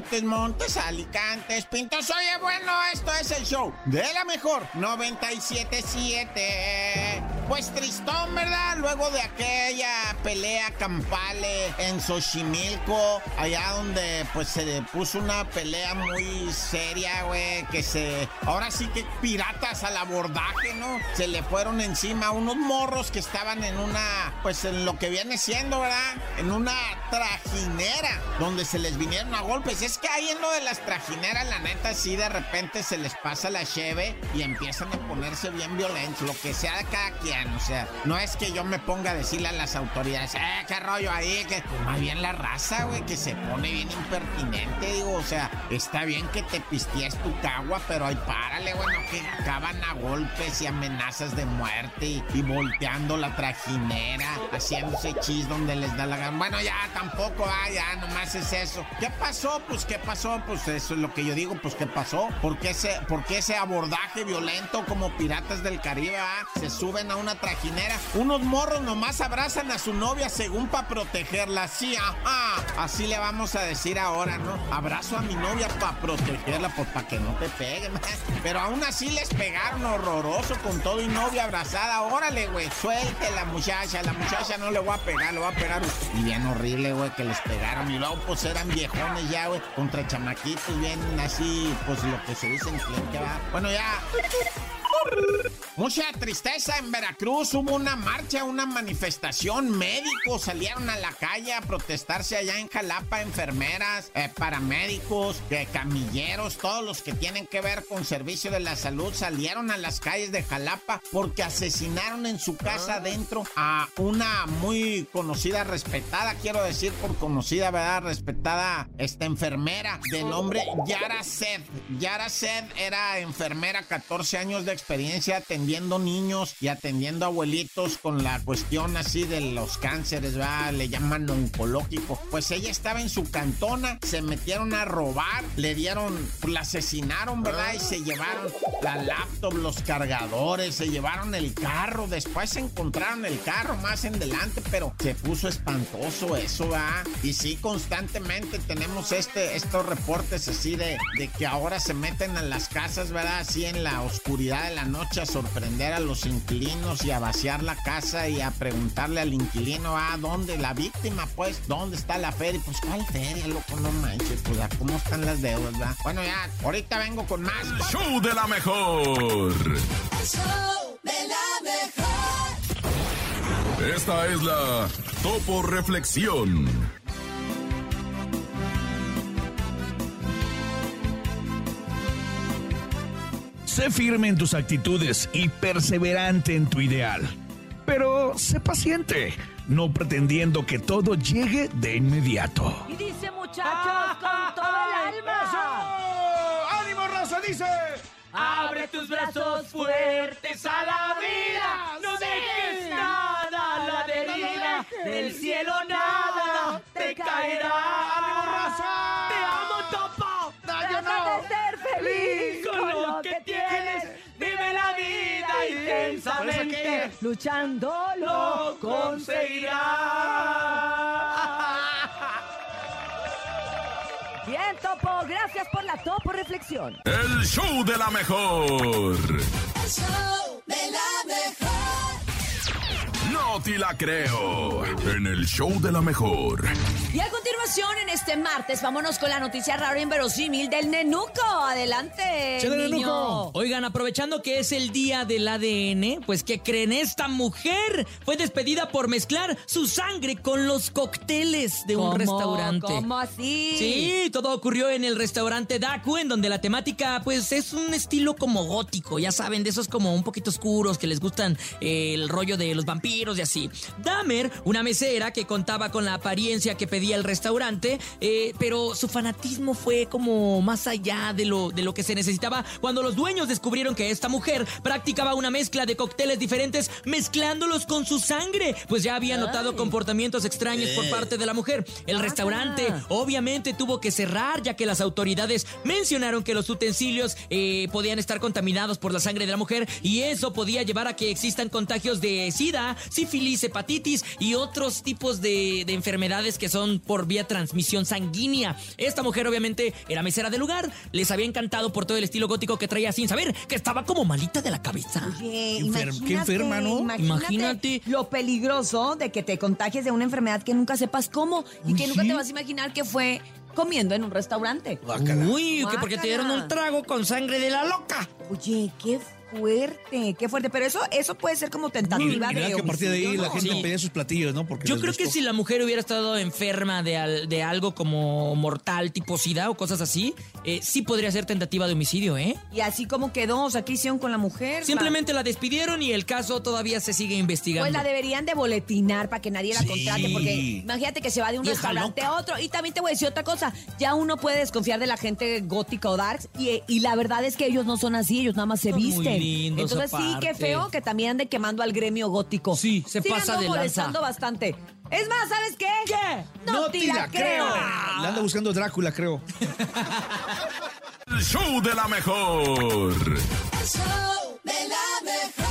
Montes, Montes, Alicantes, Pintos. Oye, bueno, esto es el show de la mejor 977. Pues tristón, ¿verdad? Luego de aquella pelea campale en Xochimilco, allá donde pues se puso una pelea muy seria, güey, que se... Ahora sí que piratas al abordaje, ¿no? Se le fueron encima unos morros que estaban en una, pues en lo que viene siendo, ¿verdad? En una trajinera, donde se les vinieron a golpes. Es que ahí en lo de las trajineras, la neta, sí de repente se les pasa la cheve y empiezan a ponerse bien violentos, lo que sea de cada quien. O sea, no es que yo me ponga a decirle a las autoridades, eh, qué rollo ahí, que más bien la raza, güey, que se pone bien impertinente, digo, o sea, está bien que te pisties tu cagua, pero ahí párale, bueno, que acaban a golpes y amenazas de muerte y, y volteando la trajinera, haciéndose chis donde les da la gana. Bueno, ya tampoco, ah, ya, nomás es eso. ¿Qué pasó? Pues, ¿qué pasó? Pues eso es lo que yo digo, pues, ¿qué pasó? ¿Por qué ese, por qué ese abordaje violento como piratas del Caribe, ah? Se suben a una trajinera. Unos morros nomás abrazan a su novia según para protegerla. Sí, ajá. Así le vamos a decir ahora, ¿no? Abrazo a mi novia para protegerla, pues para que no te peguen. Pero aún así les pegaron horroroso con todo y novia abrazada. Órale, güey, suelte la muchacha. La muchacha no le voy a pegar, le voy a pegar. Y bien horrible, güey, que les pegaron. Y luego, pues eran viejones ya, güey, contra chamaquitos, bien así, pues lo que se dice en cliente, va. Bueno, ya. Mucha tristeza en Veracruz, hubo una marcha, una manifestación, médicos salieron a la calle a protestarse allá en Jalapa, enfermeras, eh, paramédicos, eh, camilleros, todos los que tienen que ver con servicio de la salud salieron a las calles de Jalapa porque asesinaron en su casa adentro a una muy conocida, respetada, quiero decir por conocida, ¿verdad? Respetada esta enfermera de nombre Yara Sed. Yara Sed era enfermera, 14 años de experiencia atendiendo niños y atendiendo abuelitos con la cuestión así de los cánceres, ¿va? Le llaman oncológico. Pues ella estaba en su cantona, se metieron a robar, le dieron, la asesinaron, ¿verdad? Y se llevaron la laptop, los cargadores, se llevaron el carro, después encontraron el carro más en delante, pero se puso espantoso eso, ¿va? Y sí, constantemente tenemos este, estos reportes así de, de que ahora se meten a las casas, ¿verdad? Así en la oscuridad de la noche a sorprender a los inquilinos y a vaciar la casa y a preguntarle al inquilino, ah, ¿dónde? La víctima, pues, ¿dónde está la feria? Pues, ¿cuál feria, loco? No manches, pues, ¿cómo están las deudas, verdad? Bueno, ya, ahorita vengo con más. Show de la mejor. El show de la mejor. Esta es la Topo Reflexión. Sé firme en tus actitudes y perseverante en tu ideal. Pero sé paciente, no pretendiendo que todo llegue de inmediato. Y dice muchachos con todo el alma. ¡Ánimo, raza! Dice. Abre tus brazos fuertes a la vida. No dejes nada a la deriva. Del cielo nada te caerá. ¡Ánimo, raza! Feliz con lo que tienes. Vive la vida intensamente. Luchando lo conseguirás. Bien, Topo. Gracias por la Topo Reflexión. El show de la mejor. El show de la mejor. No te la creo. En el show de la mejor. Y a continuación, en este martes, vámonos con la noticia rara e inverosímil del nenuco. Adelante, niño. Nenuco. Oigan, aprovechando que es el día del ADN, pues que creen esta mujer fue despedida por mezclar su sangre con los cócteles de un restaurante. ¿Cómo así? Sí, todo ocurrió en el restaurante Daku, en donde la temática, pues, es un estilo como gótico, ya saben, de esos como un poquito oscuros que les gustan eh, el rollo de los vampiros vampiros y así. Dahmer, una mesera que contaba con la apariencia que pedía el restaurante, eh, pero su fanatismo fue como más allá de lo, de lo que se necesitaba cuando los dueños descubrieron que esta mujer practicaba una mezcla de cócteles diferentes mezclándolos con su sangre, pues ya había notado comportamientos extraños por parte de la mujer. El restaurante obviamente tuvo que cerrar ya que las autoridades mencionaron que los utensilios eh, podían estar contaminados por la sangre de la mujer y eso podía llevar a que existan contagios de sida, sífilis, hepatitis y otros tipos de, de enfermedades que son por vía transmisión sanguínea. Esta mujer obviamente era mesera del lugar, les había encantado por todo el estilo gótico que traía sin saber que estaba como malita de la cabeza. Oye, Qué enfer- imagínate, qué enferma, ¿no? Imagínate, Imagínate. lo peligroso de que te contagies de una enfermedad que nunca sepas cómo y que nunca te vas a imaginar que fue comiendo en un restaurante. Uy, que porque te dieron un trago con sangre de la loca. Oye, qué fuerte, qué fuerte. Pero eso, eso puede ser como tentativa Mira de que a partir de ahí la gente Sí. pedía sus platillos, ¿no? Porque Yo creo que si la mujer hubiera estado enferma de, al- de algo como mortal, tipo sida o cosas así, eh, sí podría ser tentativa de homicidio, ¿eh? Y así como quedó, o sea, ¿qué hicieron con la mujer? Simplemente la despidieron y el caso todavía se sigue investigando. Pues la deberían de boletinar para que nadie la Sí. contrate, porque imagínate que se va de un Vieja restaurante loca. a otro. Y también te voy a decir otra cosa, ya uno puede desconfiar de la gente gótica o darks, y, y la verdad es que ellos no son así, ellos nada más se Son visten. Entonces sí, qué feo que también ande quemando al gremio gótico. Sí, se Sí, pasa de lanza. molestando bastante. Es más, ¿sabes qué? ¿Qué? No, te la creo. Le anda buscando Drácula, creo. El show de la mejor. El show de la mejor.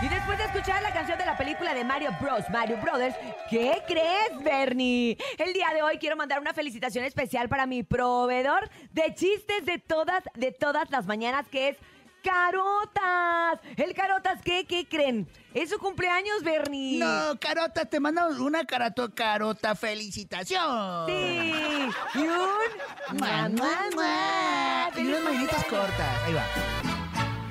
Y después de escuchar la canción de la película de Mario Bros, Mario Brothers, ¿qué crees, Bernie? El día de hoy quiero mandar una felicitación especial para mi proveedor de chistes de todas, de todas las mañanas, que es Carotas. El Carotas, ¿qué? ¿Qué creen? Es su cumpleaños, Bernie. No, Carota, te mando una carato, Carota, felicitación. Sí. Y un... Mua. Y ¡Feliz unas cumpleaños! cortas. Ahí va.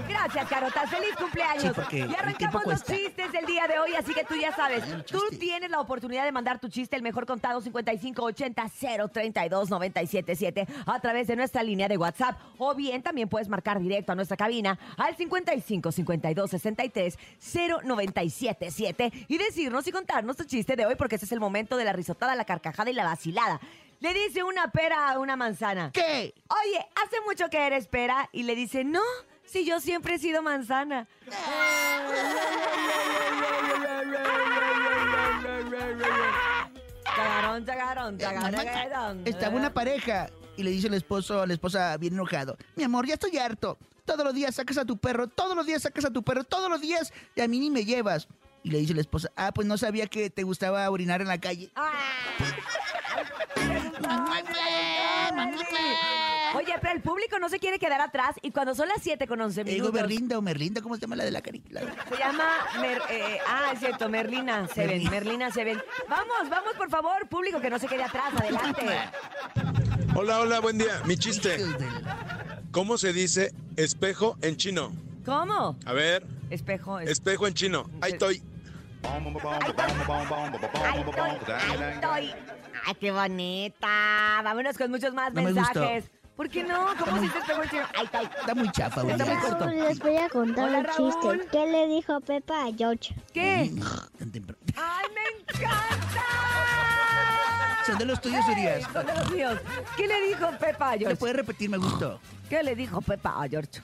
Gracias, Carotas. Feliz cumpleaños. Sí, porque y arrancamos los chistes del día de hoy, así que tú ya sabes. Tú tienes la oportunidad de mandar tu chiste, el mejor contado 5580-032-977 a través de nuestra línea de WhatsApp. O bien también puedes marcar directo a nuestra cabina al 55 52 63 0977 y decirnos y contarnos tu chiste de hoy, porque ese es el momento de la risotada, la carcajada y la vacilada. Le dice una pera a una manzana. ¿Qué? Oye, hace mucho que eres pera. Y le dice, no, si yo siempre he sido manzana. Chagarón, chagarón, chagarón, chagarón. Estaba una pareja y le dice el esposo a la esposa bien enojado. Mi amor, ya estoy harto. Todos los días sacas a tu perro, todos los días sacas a tu perro, todos los días y a mí ni me llevas. Y le dice la esposa, ah, pues no sabía que te gustaba orinar en la calle. Ah. Oye, pero el público no se quiere quedar atrás y cuando son las 7 con 11 Le digo minutos... Merlinda o Merlinda, ¿cómo se llama la de la carita? Se llama. Mer- eh, ah, es cierto, Merlina Seven. Merlina Seven. Vamos, vamos, por favor, público, que no se quede atrás. Adelante. Hola, hola, buen día. Mi chiste. ¿Cómo se dice espejo en chino? ¿Cómo? A ver, Espejo. es- espejo en chino. Ahí estoy. Ay, estoy, ay, estoy. Ay, qué bonita. Vámonos con muchos más No me mensajes. ¿Por qué no? ¿Cómo se dice espejo en chino? Ay, estoy. Está muy chafa, güey. Está muy corto. Raúl, les voy a contar Hola, un Raúl. chiste. ¿Qué le dijo Pepa a George? ¿Qué? Tan temprano. ¡Ay, me encanta! Son de los tuyos, Urias. Son de los míos. ¿Qué le dijo Pepa a ¿Le George? puedes repetir? Me gustó. ¿Qué le dijo Pepa a George?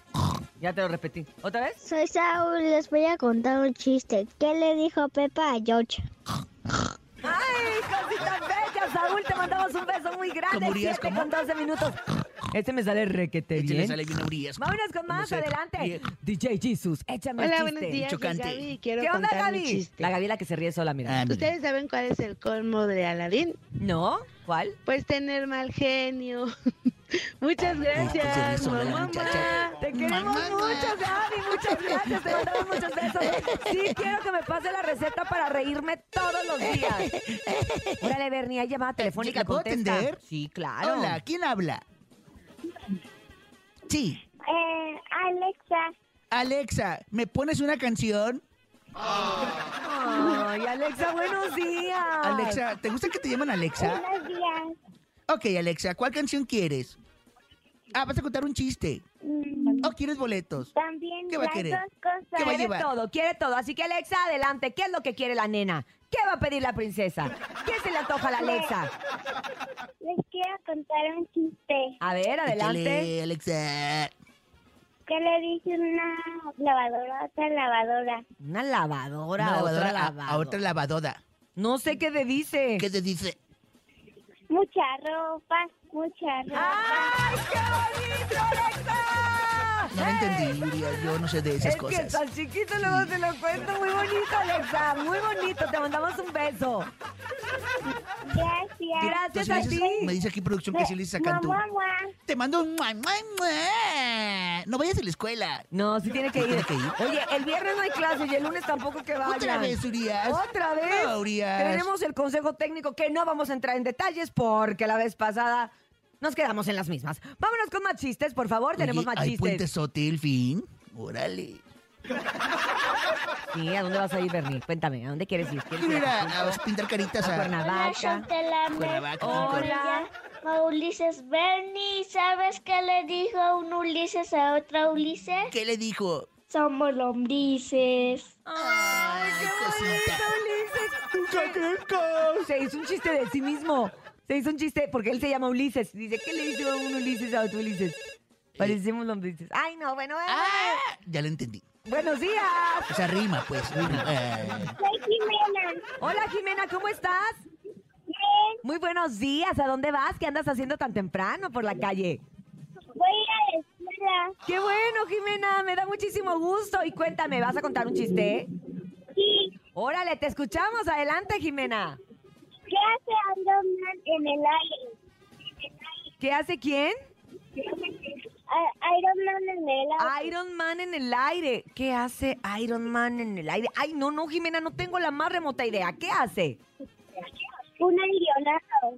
Ya te lo repetí. ¿Otra vez? Soy Saúl, les voy a contar un chiste. ¿Qué le dijo Pepa a George? ¡Ay, cosita bella! Saúl, te mandamos un beso muy grande. ¿Cómo Urias, Siete cómo? con 12 minutos. Este me sale requete Este bien. sale bien a Urias. Vámonos con más, Como adelante. Bien. DJ Jesus, échame Hola, el buenos chiste. días. soy Chocante. Gaby y quiero ¿Qué onda, contar mi Gaby? chiste. La Gaby la que se ríe sola, mira. Ah, mira. ¿Ustedes saben cuál es el colmo de Aladín? ¿No? ¿Cuál? Pues tener mal genio. Muchas pues, gracias, la mamá. muchacha. Te queremos Mamá. mucho, Gaby. Muchas gracias. Te mandamos muchos besos. Sí, quiero que me pase la receta para reírme todos los días. Órale, Bernie, hay llamada telefónica. ¿La puedo contesta. atender? Sí, claro. Hola, ¿quién habla? Sí. Eh, Alexa. Alexa, ¿me pones una canción? Ay, Alexa, buenos días. Alexa, ¿te gusta que te llaman Alexa? Buenos días. Ok, Alexa, ¿cuál canción quieres? Ah, vas a contar un chiste. Mm, ¿O quieres boletos? También ¿Qué va a las querer? dos cosas. ¿Qué va a Quiere llevar? todo, quiere todo. Así que Alexa, adelante. ¿Qué es lo que quiere la nena? ¿Qué va a pedir la princesa? ¿Qué se le antoja a la Alexa? Les quiero contar un chiste. A ver, adelante. Échale, Alexa. ¿Qué le dice una lavadora a otra lavadora? Una lavadora, Una lavadora otra a- lavadora. a otra lavadora. No sé qué te dice. ¿Qué te dice? Mucha ropa, mucha ropa. ¡Ay, qué bonito, Alexa! No lo entendí, Urias, yo no sé de esas es que cosas. estás chiquito, luego te lo cuento. Muy bonito, Alexa. Muy bonito. Te mandamos un beso. Gracias. Gracias a ti. Me dice aquí producción que sí le mua, mua. Te mando un... mua, mua, mua. No vayas a la escuela. No, sí tiene que ir. Tiene que ir. Oye, el viernes no hay clase y el lunes tampoco que vayan. Otra vez, Urias. ¿Otra vez? No, Urias. Tenemos el consejo técnico que no vamos a entrar en detalles porque la vez pasada nos quedamos en las mismas. Vámonos con más chistes, por favor. Tenemos más ¿Hay chistes. puentesote el fin? Órale. Sí, ¿a dónde vas a ir, Bernie? Cuéntame, ¿a dónde quieres ir? ¿Quieres ir Mira, Acapulco? a pintar caritas a a... Cuernavaca? Hola, Chantelame. Cuernavaca, Hola. A Ulises Bernie, ¿sabes qué le dijo un Ulises a otra Ulises? ¿Qué le dijo? Somos lombrices. ¡Ay, qué bonito, Ulises! Se hizo un chiste de sí mismo. Se hizo un chiste porque él se llama Ulises. Dice, ¿qué le dice un Ulises a otro Ulises? Parecemos lombrices. Ay, no, bueno, bueno. Ah, ya lo entendí. Buenos días. O sea, rima, pues. rima. Eh, Soy Jimena. Hola, Jimena, ¿cómo estás? Bien, Muy buenos días. ¿A dónde vas? ¿Qué andas haciendo tan temprano por la calle? voy a ir a la escuela. Qué bueno, Jimena. Me da muchísimo gusto. Y cuéntame, ¿vas a contar un chiste? Sí, Órale, te escuchamos. Adelante, Jimena. ¿Qué hace Iron Man en el aire? ¿Qué hace quién? A- Iron Man en el aire. Iron Man en el aire. ¿Qué hace Iron Man en el aire? Ay, no, no, Jimena, no tengo la más remota idea. ¿Qué hace? Un avionado.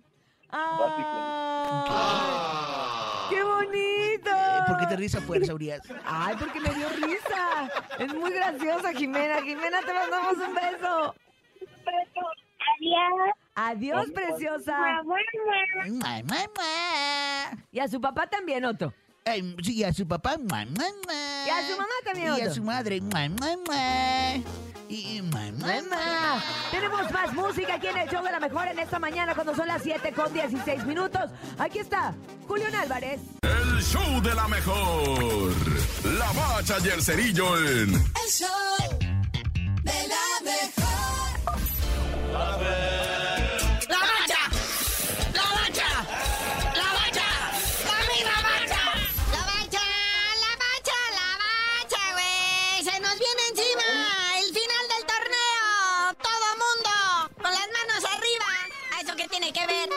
¡Ah! ¡Qué bonito! eh, ¿Por qué te risa fuerza, Urias? Ay, porque me dio risa. Es muy graciosa, Jimena. Jimena, te mandamos un beso. Adiós. Adiós, preciosa. Y a su papá también otro. Ay, sí, a su papá. mua, mua, mua. Y a su mamá también Y a su madre. Y. Mamá, tenemos más música aquí en el show de la mejor en esta mañana cuando son las 7 con 16 minutos. Aquí está Julián Álvarez. El show de la mejor. La bacha y el cerillo en El show de la mejor.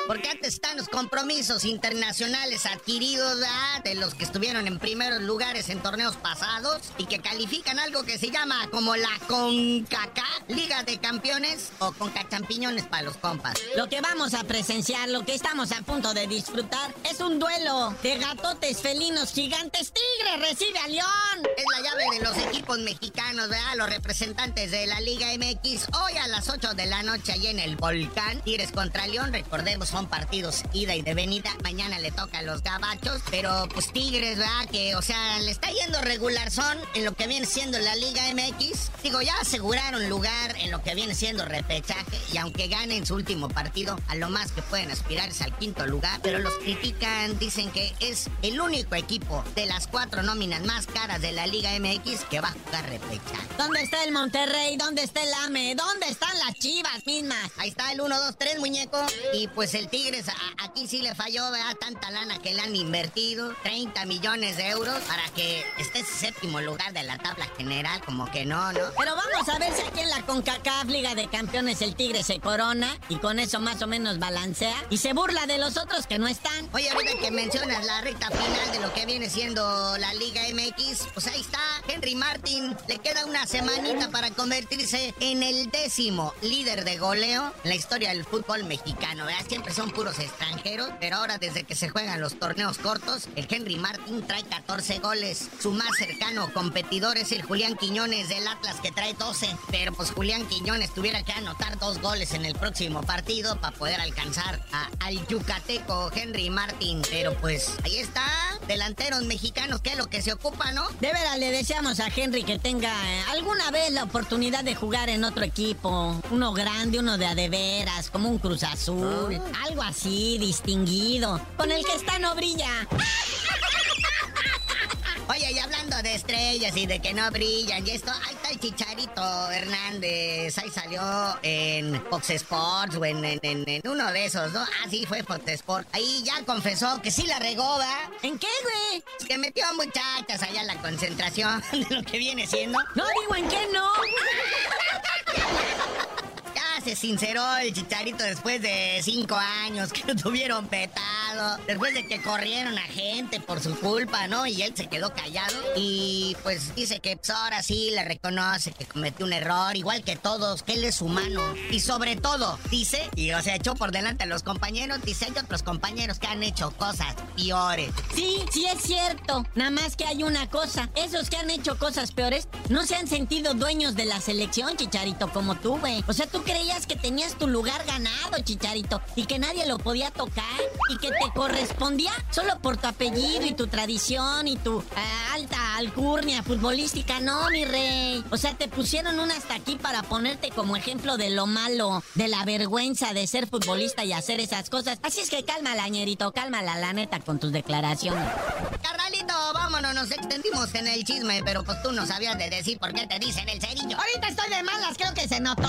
Porque antes están los compromisos internacionales adquiridos ¿verdad? de los que estuvieron en primeros lugares en torneos pasados y que califican algo que se llama como la CONCACA, Liga de Campeones o CONCAChampiñones para los compas. Lo que vamos a presenciar, lo que estamos a punto de disfrutar, es un duelo de gatotes felinos gigantes. Tigre recibe a León. Es la llave de los equipos mexicanos, ¿verdad? Los representantes de la Liga MX. Hoy a las 8 de la noche allí en el Volcán. Tigres contra León. Recordemos, son partidos ida y de venida. Mañana le toca a los gabachos. Pero pues Tigres, ¿verdad? Que, o sea, le está yendo regular son en lo que viene siendo la Liga MX. Digo, ya aseguraron lugar en lo que viene siendo repechaje. Y aunque ganen su último partido, a lo más que pueden aspirar es al quinto lugar. Pero los critican, dicen que es el único equipo de las cuatro nóminas más caras de la Liga MX que va a jugar repechaje. ¿Dónde está el Monterrey? ¿Dónde está el AME? ¿Dónde están las chivas mismas? Ahí está el 1, 2, 3, muñeco. Y pues el Tigres aquí sí le falló, ¿verdad? Tanta lana que le han invertido. 30 millones de euros para que esté en séptimo lugar de la tabla general. Como que no, ¿no? Pero vamos a ver si aquí en la CONCACAF Liga de Campeones el Tigre se corona y con eso más o menos balancea y se burla de los otros que no están. Oye, ahorita que mencionas la recta final de lo que viene siendo la Liga MX, pues ahí está Henry Martin. Le queda una semanita para convertirse en el décimo líder de goleo en la historia del fútbol mexicano. ¿verdad? Siempre son puros extranjeros, pero ahora desde que se juegan los torneos cortos, el Henry Martin trae 14 goles. Su más cercano competidor es el Julián Quiñones del Atlas que trae 12. Pero pues Julián Quiñones tuviera que anotar dos goles en el próximo partido para poder alcanzar a- al yucateco Henry Martin. Pero pues ahí está, delanteros mexicanos, que es lo que se ocupa, ¿no? De veras, le deseamos a Henry que tenga eh, alguna vez la oportunidad de jugar en otro equipo. Uno grande, uno de a de veras, como un Cruz Azul. Algo así, distinguido. Con el que está no brilla. Oye, y hablando de estrellas y de que no brillan y esto, ahí está el Chicharito Hernández. Ahí salió en Fox Sports o en, en- en- uno de esos, ¿no? Ah, sí, fue Fox Sports. Ahí ya confesó que sí la regó, ¿va? ¿En qué, güey? Que metió a muchachas allá en la concentración de lo que viene siendo. No digo en qué no. Se sinceró el Chicharito después de cinco años que lo tuvieron petado. Después de que corrieron a gente por su culpa, ¿no? Y él se quedó callado. Y pues dice que pues, ahora sí le reconoce que cometió un error, igual que todos, que él es humano. Y sobre todo, dice, y o sea, echó por delante a los compañeros, dice, hay otros compañeros que han hecho cosas peores. Sí, sí es cierto. Nada más que hay una cosa. Esos que han hecho cosas peores no se han sentido dueños de la selección, Chicharito, como tú, güey. O sea, tú creías que tenías tu lugar ganado, Chicharito, y que nadie lo podía tocar, y que te correspondía solo por tu apellido y tu tradición y tu ah, alta alcurnia futbolística. No, mi rey. O sea, te pusieron un hasta aquí para ponerte como ejemplo de lo malo, de la vergüenza de ser futbolista y hacer esas cosas. Así es que cálmala, ñerito, cálmala, la neta, con tus declaraciones. Carnalito, vámonos, nos extendimos en el chisme, pero pues tú no sabías de decir por qué te dicen el cerillo. Ahorita estoy de malas, creo que se notó.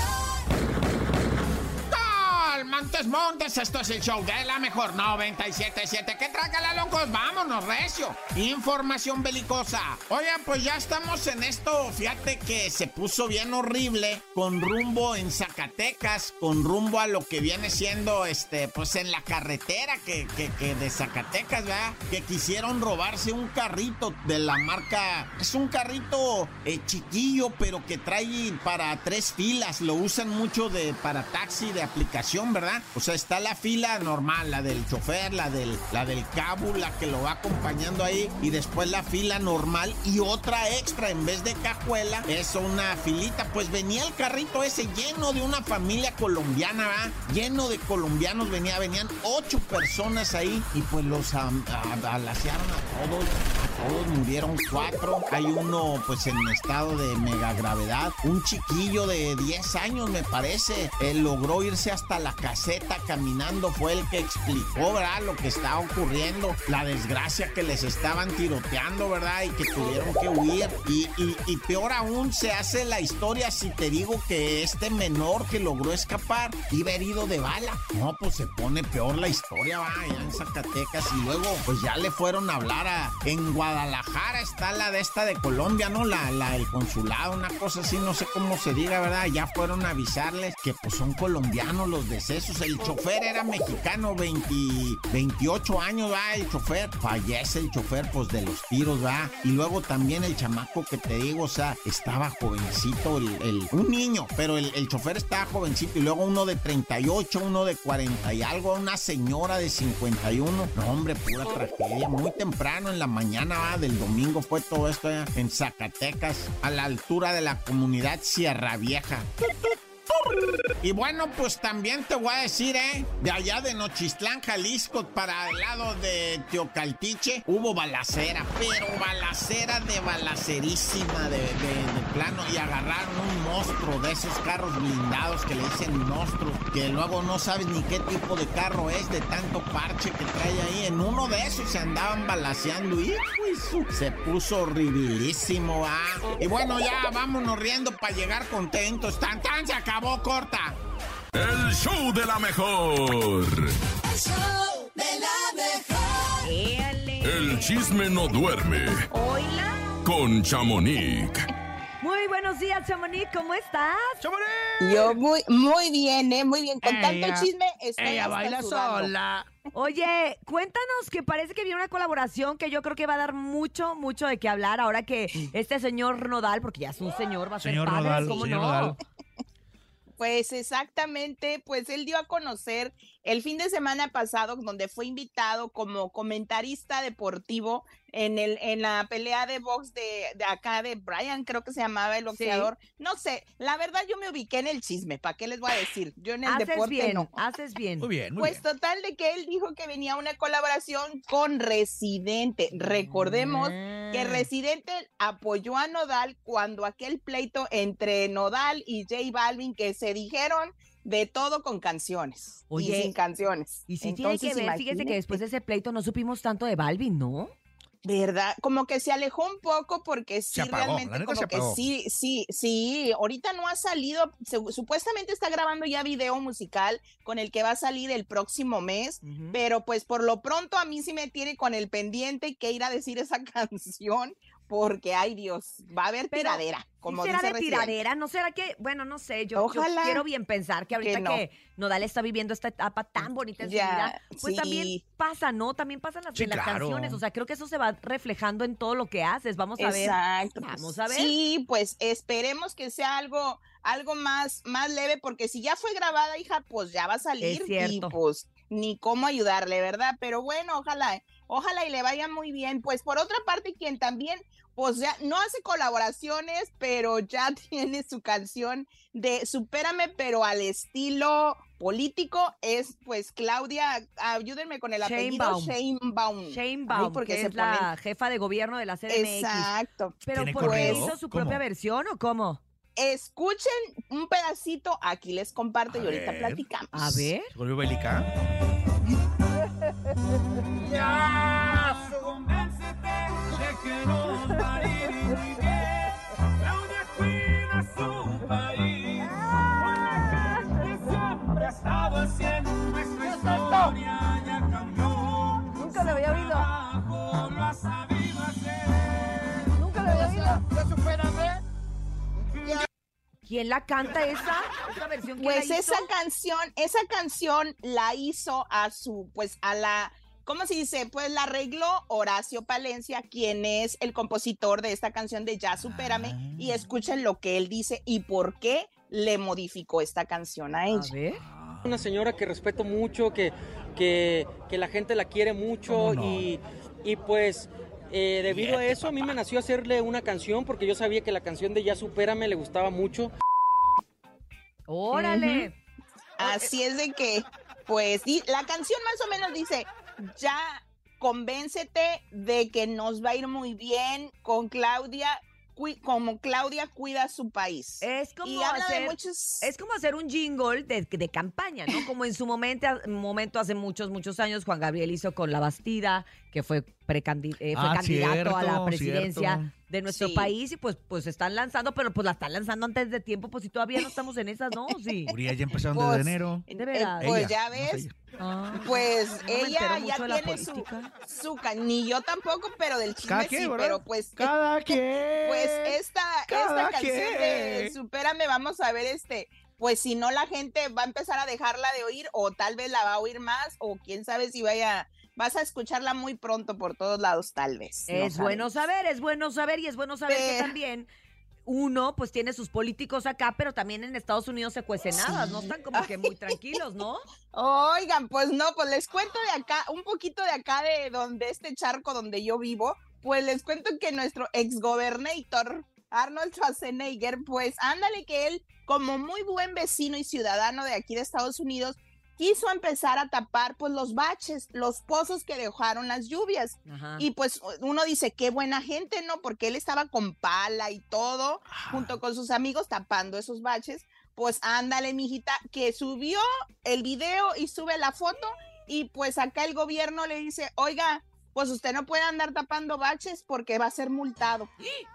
Montes, Montes, esto es el show de la mejor 977. ¿Qué la locos? Vámonos, recio. Información belicosa. Oigan, pues ya estamos en esto. Fíjate que se puso bien horrible con rumbo en Zacatecas, con rumbo a lo que viene siendo, este, pues en la carretera que, que de Zacatecas, ¿verdad? Que quisieron robarse un carrito de la marca. Es un carrito eh, chiquillo, pero que trae para tres filas. Lo usan mucho de para taxi de aplicación, ¿verdad? O sea, está la fila normal, la del chofer, la del, la del cabo, la que lo va acompañando ahí, y después la fila normal y otra extra en vez de cajuela, es una filita. Pues venía el carrito ese lleno de una familia colombiana. Lleno de colombianos venía, venían ocho personas ahí y pues los todos, a todos murieron cuatro. Hay uno pues en estado de mega gravedad, un chiquillo de 10 años me parece, él logró irse hasta la caseta caminando, fue el que explicó, ¿verdad? Lo que estaba ocurriendo, la desgracia que les estaban tiroteando, ¿verdad? Y que tuvieron que huir. Y, y- y peor aún se hace la historia si te digo que este menor que logró escapar iba herido de bala. No, pues se pone peor la historia, va, allá en Zacatecas. Y luego, pues ya le fueron a hablar a. En Guadalajara está la de esta de Colombia, ¿no? La, la del consulado, una cosa así, no sé cómo se diga, ¿verdad? Ya fueron a avisarles que pues son colombianos los decesos. El chofer era mexicano, 20, 28 años, va, el chofer. Fallece el chofer, pues de los tiros, va. Y luego también el chamaco que te digo, o sea, estaba jovencito, el, el- un niño, pero el, el chofer estaba jovencito. Y luego uno de 38, uno de 40 y algo, una señora de 51. No, hombre, pura tragedia. Muy temprano en la mañana, del domingo fue todo esto en Zacatecas, a la altura de la comunidad Sierra Vieja. Y bueno, pues también te voy a decir, ¿eh? De allá de Nochistlán, Jalisco, para el lado de Teocaltiche, hubo balacera, pero balacera de balacerísima, de, plano, y agarraron un monstruo de esos carros blindados que le dicen monstruos, que luego no sabes ni qué tipo de carro es, de tanto parche que trae ahí. En uno de esos se andaban balaceando y hijo, se puso horribilísimo, ¿ah? Y bueno, ya vámonos riendo para llegar contentos. Tan tan se acabó corta. El show de la mejor. El show de la mejor. El chisme no duerme Hola. con Chamonix. Muy buenos días, Chamonix. ¿Cómo estás? Yo muy, muy bien, ¿eh? Muy bien. Con Ella- tanto chisme, estoy ella hasta baila sudando. sola. Oye, cuéntanos que parece que viene una colaboración que yo creo que va a dar mucho, mucho de qué hablar ahora que este señor Nodal, porque ya es un señor, va a ser Señor padre, Nodal, ¿cómo señor no? Nodal. Pues exactamente, pues él dio a conocer el fin de semana pasado, donde fue invitado como comentarista deportivo en, el, en la pelea de box de, de acá de Brian, creo que se llamaba el boxeador. No sé, la verdad yo me ubiqué en el chisme, ¿para qué les voy a decir? Yo en el Haces deporte bien, no. haces bien. Muy bien, muy Pues total de que él dijo que venía una colaboración con Residente. Recordemos que Ah. Residente apoyó a Nodal cuando aquel pleito entre Nodal y J Balvin que se dijeron de todo con canciones Oye, y sin canciones. Y sí tiene que ver, fíjese que imagínate. después de ese pleito no supimos tanto de Balvin, ¿no? ¿Verdad? Como que se alejó un poco porque sí, apagó, realmente como que sí, sí, sí. Ahorita no ha salido, se- supuestamente está grabando ya video musical con el que va a salir el próximo mes, pero pues por lo pronto a mí sí me tiene con el pendiente que ir a decir esa canción porque, ay Dios, va a haber Pero, tiradera, como ¿Sí será dice de tiradera? ¿No será que, bueno, no sé, yo, quiero bien pensar que ahorita que que, no. Nodal está viviendo esta etapa tan bonita en su Ya, vida, pues también pasa, ¿no? También pasan las, Sí, las claro. canciones, o sea, creo que eso se va reflejando en todo lo que haces. Vamos a ver. Exacto. Vamos a ver. Sí, pues esperemos que sea algo, algo más, más leve, porque si ya fue grabada, hija, pues ya va a salir y cierto. pues ni cómo ayudarle, ¿verdad? Pero bueno, ojalá, ojalá y le vaya muy bien. Pues por otra parte, quien también, pues ya no hace colaboraciones, pero ya tiene su canción de Supérame, pero al estilo político, es pues Claudia, ayúdenme con el apellido, Sheinbaum. Sheinbaum. Sheinbaum, Ay, porque que se es la ponen- jefa de gobierno de la CDMX. Exacto. Pero ¿Tiene ¿por qué hizo su ¿Cómo? propia versión o cómo? Escuchen un pedacito, aquí les comparto y ahorita ver. platicamos. A ver. ¿Se volvió bélica? Ya, ¿Quién la canta esa? ¿Esa versión Pues la hizo? esa canción, esa canción la hizo a su, pues a la, ¿cómo se dice? Pues la arregló Horacio Palencia, quien es el compositor de esta canción de Ya Supérame, Ah. y escuchen lo que él dice y por qué le modificó esta canción a ella. Una señora que respeto mucho, que, que, que la gente la quiere mucho y, y pues eh, debido a eso a mí me nació hacerle una canción porque yo sabía que la canción de Ya Supérame le gustaba mucho. ¡Órale! Ujú. Así es de que, pues, di- la canción más o menos dice, ya convéncete de que nos va a ir muy bien con Claudia, como Claudia cuida su país. Es como y habla hacer, de muchos... es como hacer un jingle de, de campaña, ¿no? Como en su momento, momento hace muchos, muchos años, Juan Gabriel hizo con La Bastida, que fue, precandi- eh, fue Ah, candidato a la presidencia cierto. De nuestro Sí. país y pues, pues están lanzando, pero pues la están lanzando antes de tiempo, pues si todavía no estamos en esas, ¿no? Sí. Urias ya empezaron Pues, desde enero. De veras. Pues Ella, ya no sé ves. Ah, pues no ella ya de la tiene su, su ni yo tampoco, pero del Cada chisme quien, sí, ¿verdad? pero pues Cada quien. pues esta, Cada esta canción de quien. Supérame, vamos a ver este, pues si no la gente va a empezar a dejarla de oír o tal vez la va a oír más o quién sabe si vaya, vas a escucharla muy pronto por todos lados tal vez. no Es bueno saber, es bueno saber y es bueno saber que también uno pues tiene sus políticos acá, pero también en Estados Unidos se cuecen nada, no están como que muy tranquilos, ¿no? Oigan, pues no, pues les cuento de acá, un poquito de acá de donde este charco donde yo vivo, pues les cuento que nuestro exgobernator Arnold Schwarzenegger, pues ándale que él, como muy buen vecino y ciudadano de aquí de Estados Unidos, quiso empezar a tapar pues los baches, los pozos que dejaron las lluvias. Ajá. Y pues uno dice, qué buena gente, ¿no? Porque él estaba con pala y todo, junto con sus amigos tapando esos baches. Pues ándale, mijita, que subió el video y sube la foto y pues acá el gobierno le dice, oiga, pues usted no puede andar tapando baches porque va a ser multado.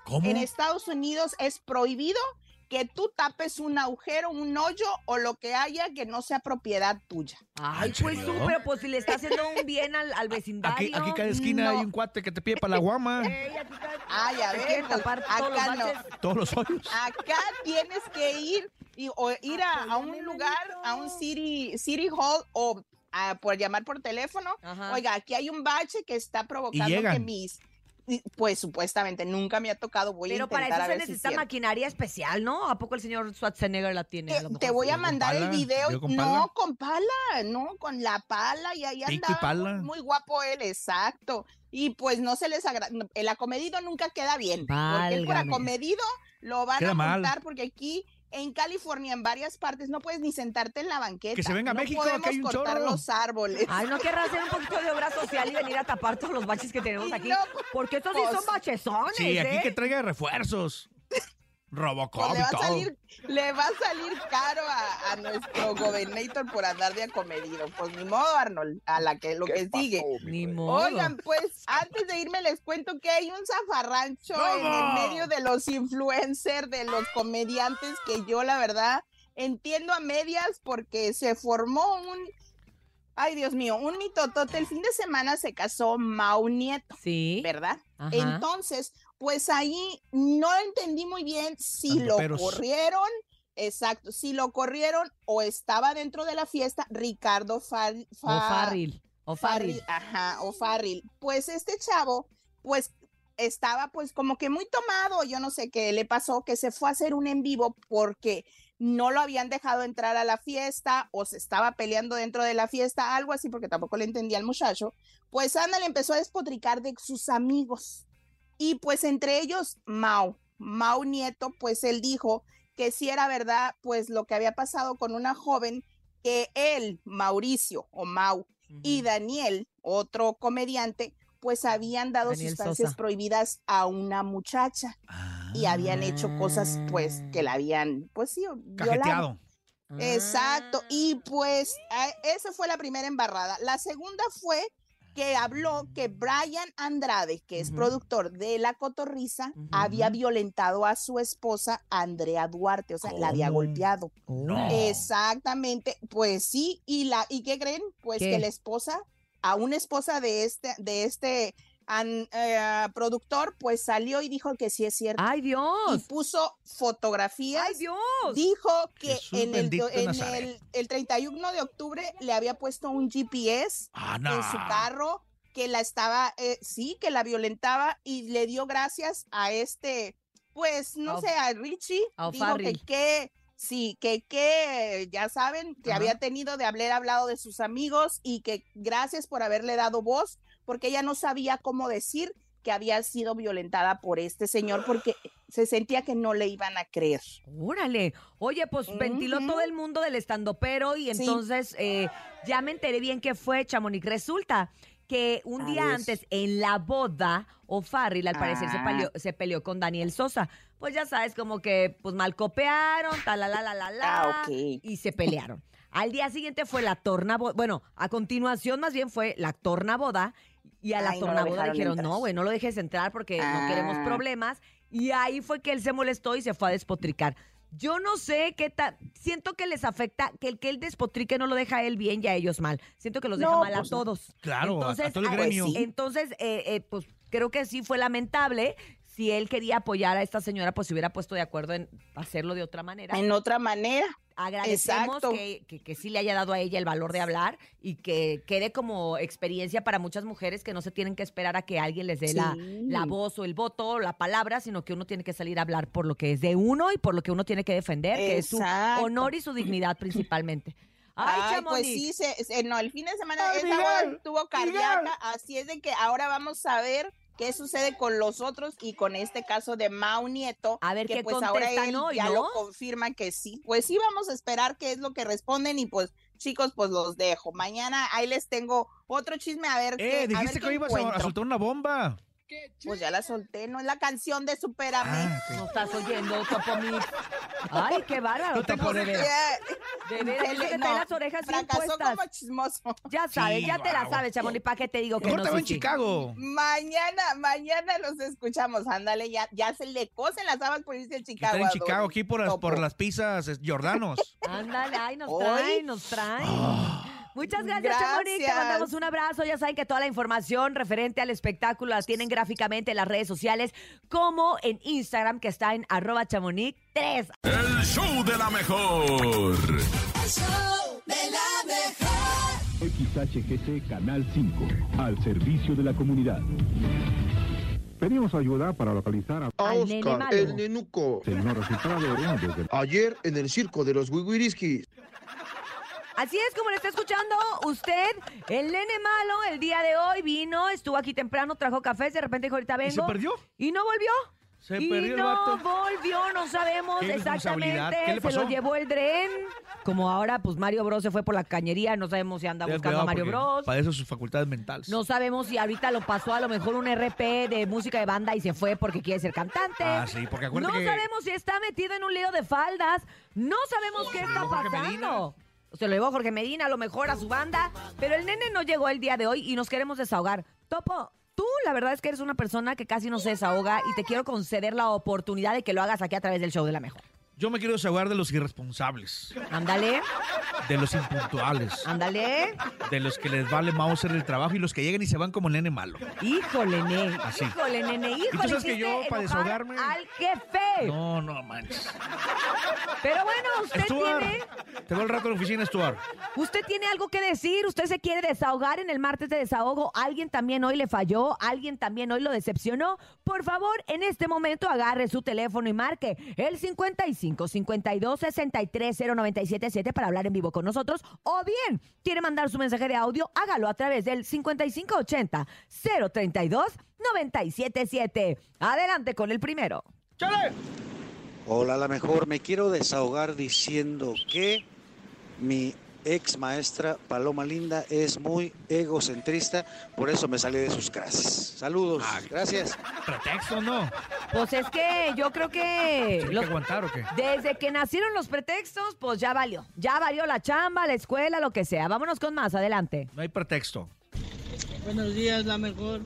¿Cómo? En Estados Unidos es prohibido que tú tapes un agujero, un hoyo o lo que haya que no sea propiedad tuya. Ay, ¿En pues pero pues si le está haciendo un bien al, al vecindario. Aquí, aquí cada esquina No. hay un cuate que te pide para la guama. Ey, aquí cada- Ay, a ver, pues, tapar todos los acá no. Todos los hoyos. Acá tienes que ir y o ir a, a un lugar, a un city, city hall o a- por llamar por teléfono. Ajá. Oiga, aquí hay un bache que está provocando que mis... Pues supuestamente nunca me ha tocado. Voy Pero a para intentar eso a se ver necesita maquinaria especial, ¿no? ¿A poco el señor Schwarzenegger la tiene? A lo Te voy a mandar el video. ¿Yo con no, con pala, no, con la pala y ahí andaba pala. muy, muy guapo él, exacto. Y pues no se les agrada, el acomedido nunca queda bien, porque él por acomedido lo van Queda a montar porque aquí en California en varias partes no puedes ni sentarte en la banqueta. Que se venga a no México, que podemos hay un cortar chorro. los árboles. Ay, ¿no querrá hacer un poquito de obra social y venir a tapar todos los baches que tenemos aquí? no, Porque estos sí son bachesones, Sí, aquí ¿eh? que traiga refuerzos. Robocop Pues le va y a todo. salir, le va a salir caro a, a nuestro gobernator por andar de acomedido. Pues ni modo, Arnold, a la que lo que sigue. Ni modo. Oigan, pues antes de irme les cuento que hay un zafarrancho en el medio de los influencers, de los comediantes, que yo la verdad entiendo a medias porque se formó un, ay Dios mío, un mitotote. El fin de semana se casó Mau Nieto, Sí. ¿verdad? Ajá. Entonces, pues ahí no entendí muy bien si lo corrieron. Exacto, si lo corrieron o estaba dentro de la fiesta Ricardo Far- O Fa- Farril. O Farril. Farril, ajá, o Farril. Pues este chavo, pues estaba pues como que muy tomado, yo no sé qué le pasó, que se fue a hacer un en vivo porque no lo habían dejado entrar a la fiesta o se estaba peleando dentro de la fiesta, algo así, porque tampoco le entendía al muchacho. Pues Ana le empezó a despotricar de sus amigos. Y pues entre ellos, Mau, Mau Nieto, pues él dijo que si era verdad, pues lo que había pasado con una joven que él, Mauricio o Mau, y Daniel, otro comediante, pues habían dado Daniel sustancias Sosa. prohibidas a una muchacha y habían hecho cosas pues que la habían, pues sí, violado. Cajeteado. Exacto. Ah. Y pues a- esa fue la primera embarrada. La segunda fue que habló que Brian Andrade, que es productor de La Cotorrisa, Ujú. había violentado a su esposa Andrea Duarte, o sea, la había golpeado. No. Exactamente, pues sí, y la y qué creen? Pues ¿Qué? que la esposa, a una esposa de este de este an- eh, productor, pues salió y dijo que sí es cierto. ¡Ay, y Dios! puso fotografías ¡Ay, Dios! Dijo que Jesús en, el, en el, el 31 de octubre le había puesto un GPS Ah, en su carro que la estaba, eh, sí, que la violentaba y le dio gracias a este, pues, no sé, a Richie. a Dijo que que, sí, que, que, ya saben, que Ajá. había tenido de haber hablado de sus amigos y que gracias por haberle dado voz, porque ella no sabía cómo decir que había sido violentada por este señor porque se sentía que no le iban a creer. Órale. Oye, pues ventiló todo el mundo del estandopero y Sí. entonces eh, ya me enteré bien qué fue, Chamonix. Resulta que un A día ver. antes, en la boda, O'Farrill al parecer se, Ah. peleó, se peleó con Daniel Sosa. Pues ya sabes, como que pues mal copearon, tal, la, la, la, la, la, Ah, ok. y se pelearon. Al día siguiente fue la tornaboda, bueno, a continuación más bien fue la tornaboda y a la Ay, tornaboda dijeron, entrar. no, güey, no lo dejes entrar porque no queremos Ah. problemas. Y ahí fue que él se molestó y se fue a despotricar. Yo no sé qué tal, siento que les afecta, que el que él despotrique no lo deja a él bien y a ellos mal. Siento que los deja No, mal a pues todos. Claro, a- a entonces, todo el ah, gremio. pues sí. Entonces, eh, eh, pues creo que sí fue lamentable. Si él quería apoyar a esta señora, pues se hubiera puesto de acuerdo en hacerlo de otra manera. En otra manera. Agradecemos que, que, que sí le haya dado a ella el valor de hablar y que quede como experiencia para muchas mujeres que no se tienen que esperar a que alguien les dé la, Sí. la voz o el voto o la palabra, sino que uno tiene que salir a hablar por lo que es de uno y por lo que uno tiene que defender, que es su honor y su dignidad principalmente. Ay, Ay, pues sí, se, se- no, el fin de semana esa boda estuvo cardíaca, Miguel. así es de que ahora vamos a ver qué sucede con los otros y con este caso de Mau Nieto. A ver que qué pues ahora él hoy, ya ¿no? lo confirma que sí. Pues sí, vamos a esperar qué es lo que responden y pues chicos, pues los dejo. Mañana ahí les tengo otro chisme a ver qué. Eh, a ver dijiste qué que ibas a, soltar una bomba. Pues ya la solté, no es la canción de Supérame. Ah. No estás oyendo, Topo Mix. Ay, qué bárbaro, No te pones- De le- que no, las orejas bien puestas. como chismoso. Ya sabes, Sí, ya te la sabes, Chamonix. ¿Para qué te digo que no, en? Chicago. Mañana, mañana los escuchamos. Ándale, ya, ya se le cosen las habas por irse a Chicago. Están en Chicago, aquí por las, por las pizzas Jordanos. Ándale, ay, nos Hoy. traen, nos traen. Muchas gracias, Chamonix. Te Gracias. mandamos un abrazo. Ya saben que toda la información referente al espectáculo la tienen gráficamente en las redes sociales, como en Instagram, que está en arroba chamonix 3. El show de la mejor. El show de la mejor. XHGC Canal 5, al servicio de la comunidad. Pedimos ayuda para localizar a nene Oscar, el nenuco. Señor desde Ayer en el circo de los Wiwiriskis. Así es como lo está escuchando usted, el nene malo, el día de hoy vino, estuvo aquí temprano, trajo café, de repente dijo ahorita vengo. se perdió? Y no volvió. Se y perdió el no vato. volvió, no sabemos Qué exactamente. irresponsabilidad. ¿Qué le Se lo llevó el dren. Como ahora, pues Mario Bros se fue por la cañería, no sabemos si anda buscando a cuidado Mario porque Bros. Padece sus facultades mentales. No sabemos si ahorita lo pasó a lo mejor un RP de música de banda y se fue porque quiere ser cantante. Ah, sí, porque acuérdate No que- sabemos si está metido en un lío de faldas. No sabemos qué está pasando. Medina. Se lo llevó Jorge Medina, a lo mejor a su banda. Pero el nene no llegó el día de hoy y nos queremos desahogar. Topo, tú la verdad es que eres una persona que casi no se desahoga y te quiero conceder la oportunidad de que lo hagas aquí a través del show de la mejor. Yo me quiero desahogar de los irresponsables, Ándale, de los impuntuales, ándale. de los que les vale hacer el trabajo y los que llegan y se van como nene malo. Híjole, nene. Así. Híjole, nene. Híjole, tú sabes que yo, para desahogarme- Al jefe. No, no manches. Pero bueno, usted Stuart, tiene, te veo el rato en la oficina, Stuart. usted tiene algo que decir, usted se quiere desahogar en el martes de desahogo, alguien también hoy le falló, alguien también hoy lo decepcionó. Por favor, en este momento agarre su teléfono y marque el 55 52 63 0977 para hablar en vivo con nosotros o bien quiere mandar su mensaje de audio, hágalo a través del 5580 032 977. Adelante con el primero. Hola, la mejor. Me quiero desahogar diciendo que mi ex maestra Paloma Linda es muy egocentrista, por eso me salí de sus clases. Saludos, gracias. ¿Pretexto no? Pues es que yo creo que... ¿Tiene los- que aguantar o qué? Desde que nacieron los pretextos, pues ya valió. Ya valió la chamba, la escuela, lo que sea. Vámonos con más, adelante. No hay pretexto. Buenos días, la mejor.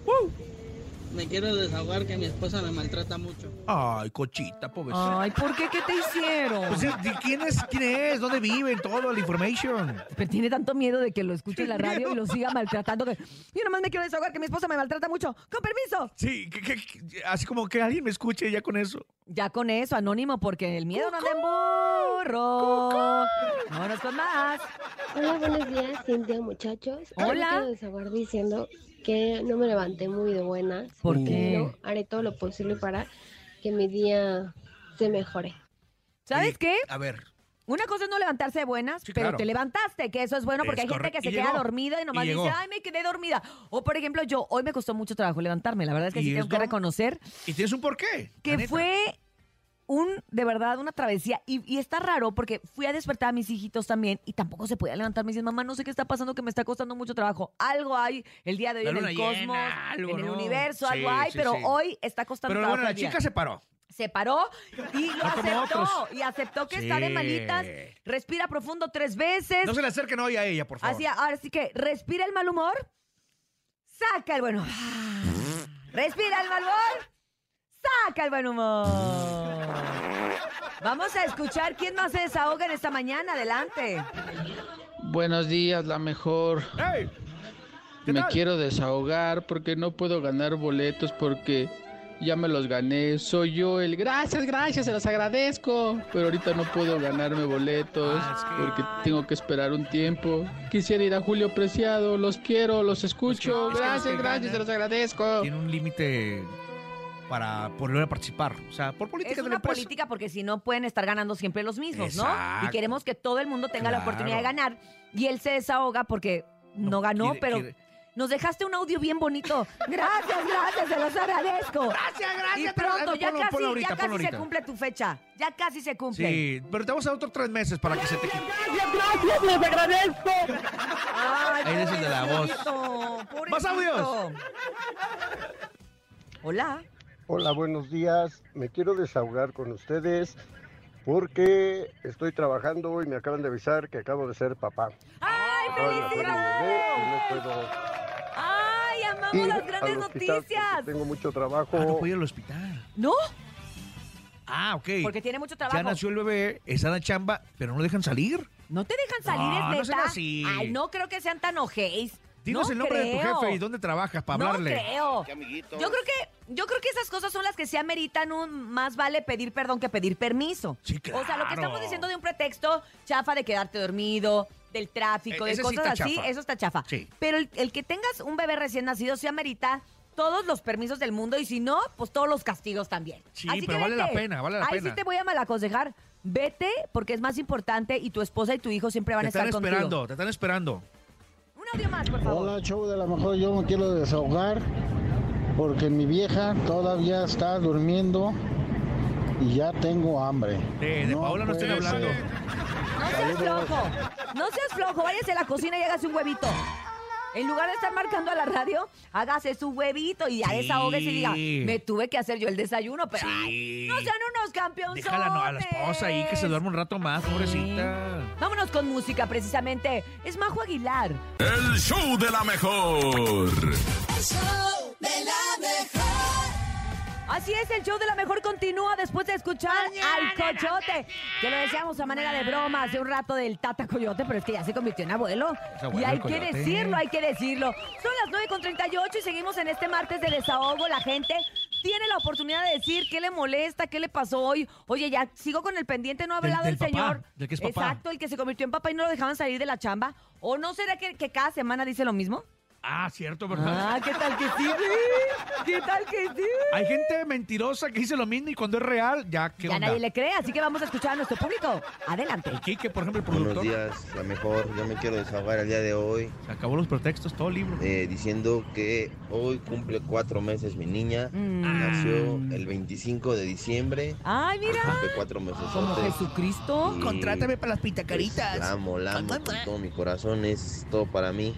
Me quiero desahogar que mi esposa me maltrata mucho. Ay, cochita, pobrecita. Ay, ¿por qué? ¿Qué te hicieron? Pues, ¿de ¿quién es? ¿Quién es? ¿Dónde viven? Todo, la information. Pero tiene tanto miedo de que lo escuche en la radio y lo siga maltratando que... Yo nomás me quiero desahogar que mi esposa me maltrata mucho. ¡Con permiso! Sí, que- que- que- así como que alguien me escuche ya con eso. Ya con eso, anónimo, porque el miedo no anda en burro. Vámonos con más. Hola, buenos días, Cintia, muchachos. Hoy me Hola. quiero desahogar diciendo que no me levanté muy de buenas. ¿Por y qué? no haré todo lo posible para que mi día se mejore. ¿Sabes qué? A ver. Una cosa es no levantarse de buenas, pero claro. te levantaste, que eso es bueno porque Es hay gente que se queda dormida y nomás Y dice, ay, me quedé dormida. O por ejemplo, yo, hoy me costó mucho trabajo levantarme, la verdad es que sí tengo que reconocer ¿Y tienes un porqué? que neta. fue un, de verdad, una travesía. Y, y está raro porque fui a despertar a mis hijitos también y tampoco se podía levantar. Me dicen, mamá, no sé qué está pasando, que me está costando mucho trabajo. Algo hay el día de hoy en el llena, cosmos, algo, en el ¿no? universo, Sí, algo hay, sí, pero sí. hoy está costando Pero trabajo. bueno, la día. chica se paró. Se paró y lo No como aceptó. Y aceptó que está de Sí. malitas. Respira profundo tres veces. No se le acerquen hoy a ella, por favor. Así, ahora sí que respira el mal humor. Saca el buen humor. Respira el mal humor. Saca el buen humor. Vamos a escuchar quién más se desahoga en esta mañana. Adelante. Buenos días, la mejor. Me quiero desahogar porque no puedo ganar boletos porque ya me los gané. Soy yo el gracias, gracias, se los agradezco. Pero ahorita no puedo ganarme boletos porque tengo que esperar un tiempo. Quisiera ir a Julio Preciado, los quiero, los escucho. es que los gracias, que gracias, se los agradezco. Tiene un límite para volver a participar. O sea, por política Es de la una empresa. política porque si no pueden estar ganando siempre los mismos, ¿no? Y queremos que todo el mundo tenga la oportunidad de ganar. Y él se desahoga porque no, ganó, quiere- pero quiere- nos dejaste un audio bien bonito. Gracias, gracias, se los agradezco. Gracias, gracias, Y pronto, ya ponlo- casi, ponlo ahorita, ya casi se cumple tu fecha. Ya casi se cumple. Sí, pero te vamos a dar otros tres meses para que se te quite. Gracias, gracias, les agradezco. Ay, Ahí es el de la voz. ¡Más audios! Hola. Hola, buenos días. Me quiero desahogar con ustedes porque estoy trabajando y me acaban de avisar que acabo de ser papá. ¡Ay, Acaban de nacer mi bebé y no puedo ¡Ay, amamos ir las grandes al hospital noticias! porque Tengo mucho trabajo. Ah, no puede ir al hospital. ¿No? Ah, ok. Porque tiene mucho trabajo. Ya nació el bebé, está en la chamba, pero no lo dejan salir. ¿No te dejan salir, No, es no neta? sean así. Ay, no creo que sean tan ojéis. Dinos No el nombre de tu creo. jefe y dónde trabajas para No hablarle. creo. Yo creo que yo creo que esas cosas son las que se ameritan un más vale pedir perdón que pedir permiso. O sea, lo que claro. estamos diciendo de un pretexto chafa de quedarte dormido, del tráfico, E- de ese sí cosas está así, chafa. eso está chafa. Sí. Pero el, el que tengas un bebé recién nacido se amerita todos los permisos del mundo y si no, pues todos los castigos también. Sí, Así pero que vale la pena, vale la Ahí pena. sí te voy a malaconsejar. Vete porque es más importante y tu esposa y tu hijo siempre van Te a estar están contigo. esperando, te están esperando. Un audio más, por favor. Hola, show de la mejor. Yo me quiero desahogar porque mi vieja todavía está durmiendo y ya tengo hambre. De, de Paola no puede hablando. ser. No seas flojo. No seas flojo. Váyase a la cocina y hágase un huevito. En lugar de estar marcando a la radio, hágase su huevito y ya Sí. desahógese y diga, me tuve que hacer yo el desayuno, pero ay, Sí. no sean unos campeones. Déjala no, a la esposa ahí que se duerma un rato más, pobrecita. Vámonos con música, precisamente. Es Majo Aguilar. El show de la mejor. El show de la mejor. Así es, el show de la mejor continúa después de escuchar al Coyote. Que lo decíamos a manera de broma hace un rato del Tata Coyote, pero es que ya se convirtió en abuelo. Y hay que decirlo, hay que decirlo. Son las 9.38 y seguimos en este martes de desahogo. La gente tiene la oportunidad de decir qué le molesta, qué le pasó hoy. Oye, ya sigo con el pendiente, no ha Del- hablado del el papá, señor. del que es papá. Exacto, el que se convirtió en papá y no lo dejaban salir de la chamba. ¿O no será que, que cada semana dice lo mismo? Ah, cierto, ¿verdad? Ah, ¿qué tal que sí? güey? ¿Qué tal que sí? Hay gente mentirosa que dice lo mismo y cuando es real, ya, ¿qué Ya onda? nadie le cree, así que vamos a escuchar a nuestro público. Adelante. El Quique, por ejemplo, el Buenos productor. días, la mejor. Yo me quiero desahogar el día de hoy. Se acabó los pretextos, todo libro. eh, diciendo que hoy cumple cuatro meses mi niña. Nació el 25 de diciembre. Mm. Ay, mira. Cumple cuatro meses. Como Jesucristo. Y, Contrátame para las pues, pitacaritas. la amo, la amo con todo mi corazón. Es todo para mí.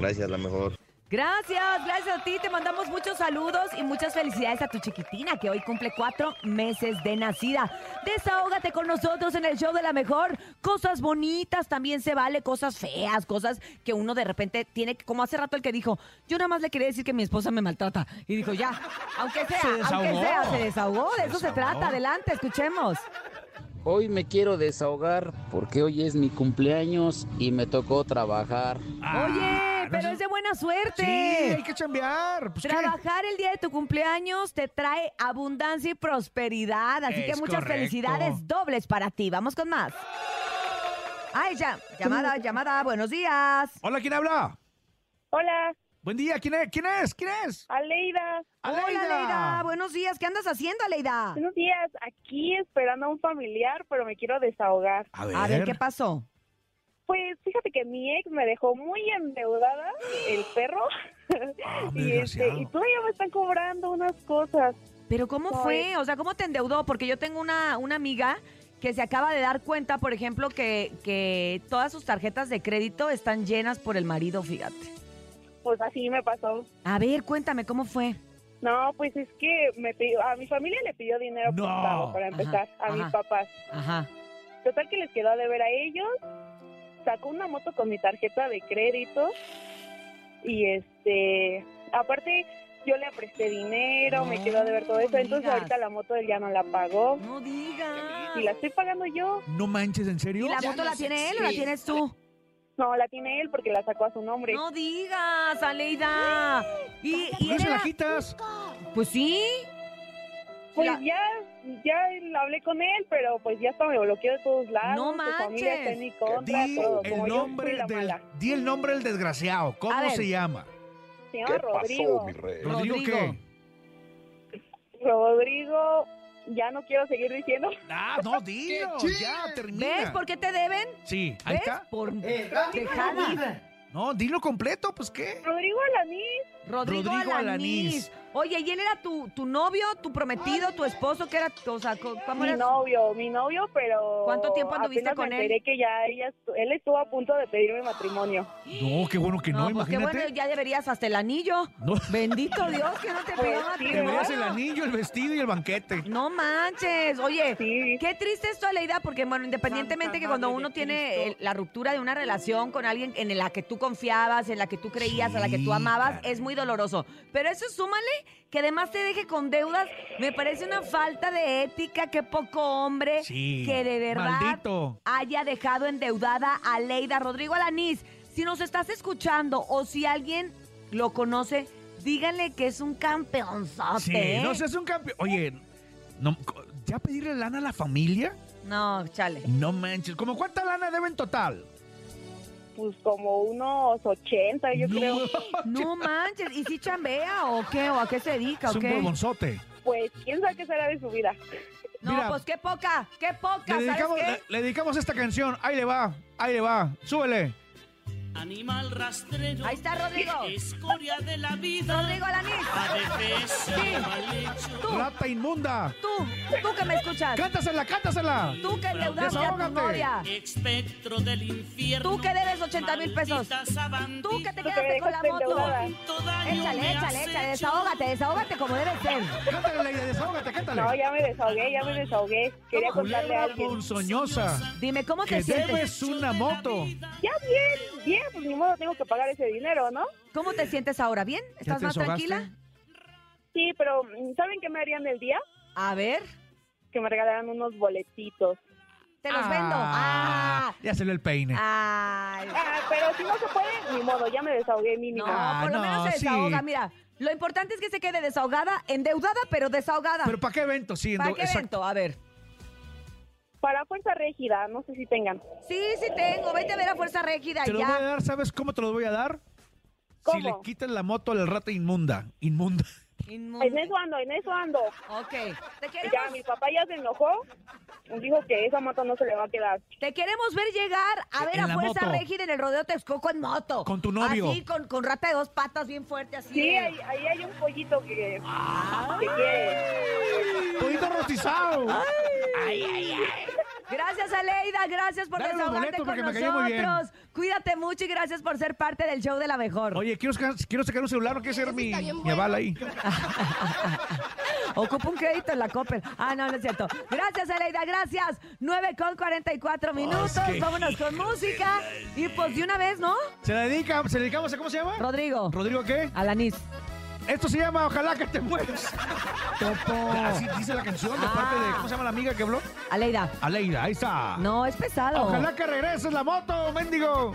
Gracias, la mejor. Gracias, gracias a ti. Te mandamos muchos saludos y muchas felicidades a tu chiquitina que hoy cumple cuatro meses de nacida. Desahógate con nosotros en el show de la mejor. Cosas bonitas también se vale, cosas feas, cosas que uno de repente tiene que, como hace rato el que dijo, yo nada más le quería decir que mi esposa me maltrata. Y dijo, ya, aunque sea, Se aunque sea, se desahogó. De Se eso se trata. Adelante, escuchemos. Hoy me quiero desahogar porque hoy es mi cumpleaños y me tocó trabajar. Oye, de buena suerte. Sí, hay que chambear. Pues, ¿qué? Trabajar el día de tu cumpleaños te trae abundancia y prosperidad, así que muchas correcto. felicidades dobles para ti. Vamos con más. Ay, ya, llamada, llamada, buenos días. Hola, ¿quién habla? Hola, Buen día, ¿quién es? ¿Quién es? ¿Quién es? Aleida. Hola, Aleida. Buenos días, ¿qué andas haciendo, Aleida? Buenos días, aquí esperando a un familiar, pero me quiero desahogar. A ver. A ver, ¿qué pasó? Pues fíjate que mi ex me dejó muy endeudada, el perro, Ah, y, este, y todavía me están cobrando unas cosas. Pero ¿cómo Ay. fue? O sea, ¿cómo te endeudó? Porque yo tengo una, una amiga que se acaba de dar cuenta, por ejemplo, que, que todas sus tarjetas de crédito están llenas por el marido, fíjate. Pues así me pasó. A ver, cuéntame, ¿cómo fue? No, pues es que me pidió, a mi familia le pidió dinero No. prestado para empezar, Ajá, a mis ajá. papás. Ajá. Total que les quedó a deber a ellos. Sacó una moto con mi tarjeta de crédito. Y este, aparte, yo le presté dinero, me quedó a deber todo eso. Entonces digas. ahorita la moto él ya no la pagó. No digas. Y la estoy pagando yo. No manches, ¿en serio? ¿Y la moto la tiene él o la tienes tú? No, la tiene él porque la sacó a su nombre. No digas, Aleida. ¿Y, y ¿Por qué él se la quitas? Pues sí. Pues La- ya, ya hablé con él, pero pues ya hasta me bloqueó de todos lados. No en mi contra, Di todo. el nombre del, di el nombre del desgraciado. ¿Cómo se llama? Se llama Rodrigo. ¿Rodrigo qué? Rodrigo, ya no quiero seguir diciendo. Ah, no, dilo, ya, termina. ¿Ves por qué te deben? Sí, ahí ¿Ves? está. Por Rodrigo dejada. No, dilo completo, pues qué. Rodrigo Alanís. Rodrigo, Rodrigo Alanís. Alanís. Oye, ¿y él era tu, tu novio, tu prometido, tu esposo? ¿Qué era? O sea, ¿cómo Mi era? novio, mi novio, pero... ¿Cuánto tiempo anduviste con me él? enteré que ya ella, él estuvo a punto de pedirme matrimonio. No, qué bueno que no, pues qué imagínate. bueno, ya deberías hasta el anillo. No. Bendito Dios que no te Pues pidió sí, Te matrimonio. veías el anillo, el vestido y el banquete. No manches. Oye, qué triste esto, Aleida, porque, bueno, independientemente que cuando uno tiene el- la ruptura de una relación con alguien en la que tú confiabas, en la que tú creías, a la que tú amabas, es muy doloroso. Pero eso súmale que además te deje con deudas, me parece una falta de ética, que poco hombre Sí, que de verdad maldito. haya dejado endeudada a Leida. Rodrigo Alanís, si nos estás escuchando o si alguien lo conoce, díganle que es un campeonzote. Sí, ¿eh? no seas un campeón. Oye, no, ¿ya pedirle lana a la familia? No, chale. No manches. ¿Cómo cuánta lana debe en total? Pues como unos 80, yo creo. No manches. ¿Y si chambea o qué? ¿O a qué se dedica Es o un qué? huevonzote. Pues quién sabe qué será de su vida. No, Mira. pues qué poca, qué poca, Le ¿sabes dedicamos, qué? le- le dedicamos esta canción. Ahí le va, ahí le va. Súbele. Animal rastrero. Ahí está Rodrigo. Escoria de la vida. Rodrigo Alanís. Adefesio Sí. mal hecho. Tú. Rata inmunda. Tú, tú que me escuchas. Cántasela, cántasela. Tú que endeudaste a tu novia. Espectro del infierno. Tú que debes 80 mil pesos. Tú que te quedaste con la moto. Échale, échale, échale. Desahógate, desahógate como debe ser. Cántale, Leida, desahógate, cántale. No, ya me desahogué, ya me desahogué. Quería contarle a Culebra alguien. ponzoñosa. Dime, ¿cómo te Que sientes? debes una moto. Ya bien, bien, pues ni modo tengo que pagar ese dinero, ¿no? ¿Cómo te sientes ahora? ¿Bien? ¿Estás más tranquila? Sí, pero mm, ¿saben qué me harían el día? A ver, Que me regalaran unos boletitos. te los vendo. Ah, Ya se le el peine. ay. Ah, pero si no se puede, ni modo, ya me desahogué mínimo. No, Ah, por lo no, menos se sí. desahoga. Mira, lo importante es que se quede desahogada, endeudada, pero desahogada. ¿Pero para qué evento? Sí, ¿Para qué exacto. evento? A ver. Para Fuerza Régida, no sé si tengan. Sí, sí tengo. Vete a ver a Fuerza Régida Te y lo voy a ya. dar, ¿sabes cómo te lo voy a dar? Si ¿Cómo? le quitas la moto al rata inmunda. Inmunda. Inmundo. En eso ando, en eso ando. Ok. Te queremos, Ya, mi papá ya se enojó. Dijo que esa moto no se le va a quedar. te queremos ver llegar a ver En a Fuerza moto. Régida en el rodeo Texcoco en moto. Con tu novio. Así, con, con rata de dos patas bien fuerte, así. Sí, ahí, ahí hay un pollito que, que quiere. Pollito rostizado. Gracias, Aleida. Gracias por Dale desahogarte con porque me cayó muy bien. nosotros. Cuídate mucho y gracias por ser parte del show de la mejor. Oye, quiero, sacar- quiero sacar un celular, no quiero ser mi, mi aval ahí. Ocupa un crédito en la Coppel. Ah, no, no es cierto. Gracias, Aleida, gracias. 9 con 44 minutos. es que- Vámonos con música. Y pues de una vez, ¿no? Se la dedica, se la dedicamos a cómo se llama? Rodrigo. ¿Rodrigo qué? Alanis. Esto se llama Ojalá que te mueras. Topo. Así dice la canción de parte de, ¿cómo se llama la amiga que habló? Aleida. Aleida, ahí está. No, es pesado. Ojalá que regreses la moto, mendigo.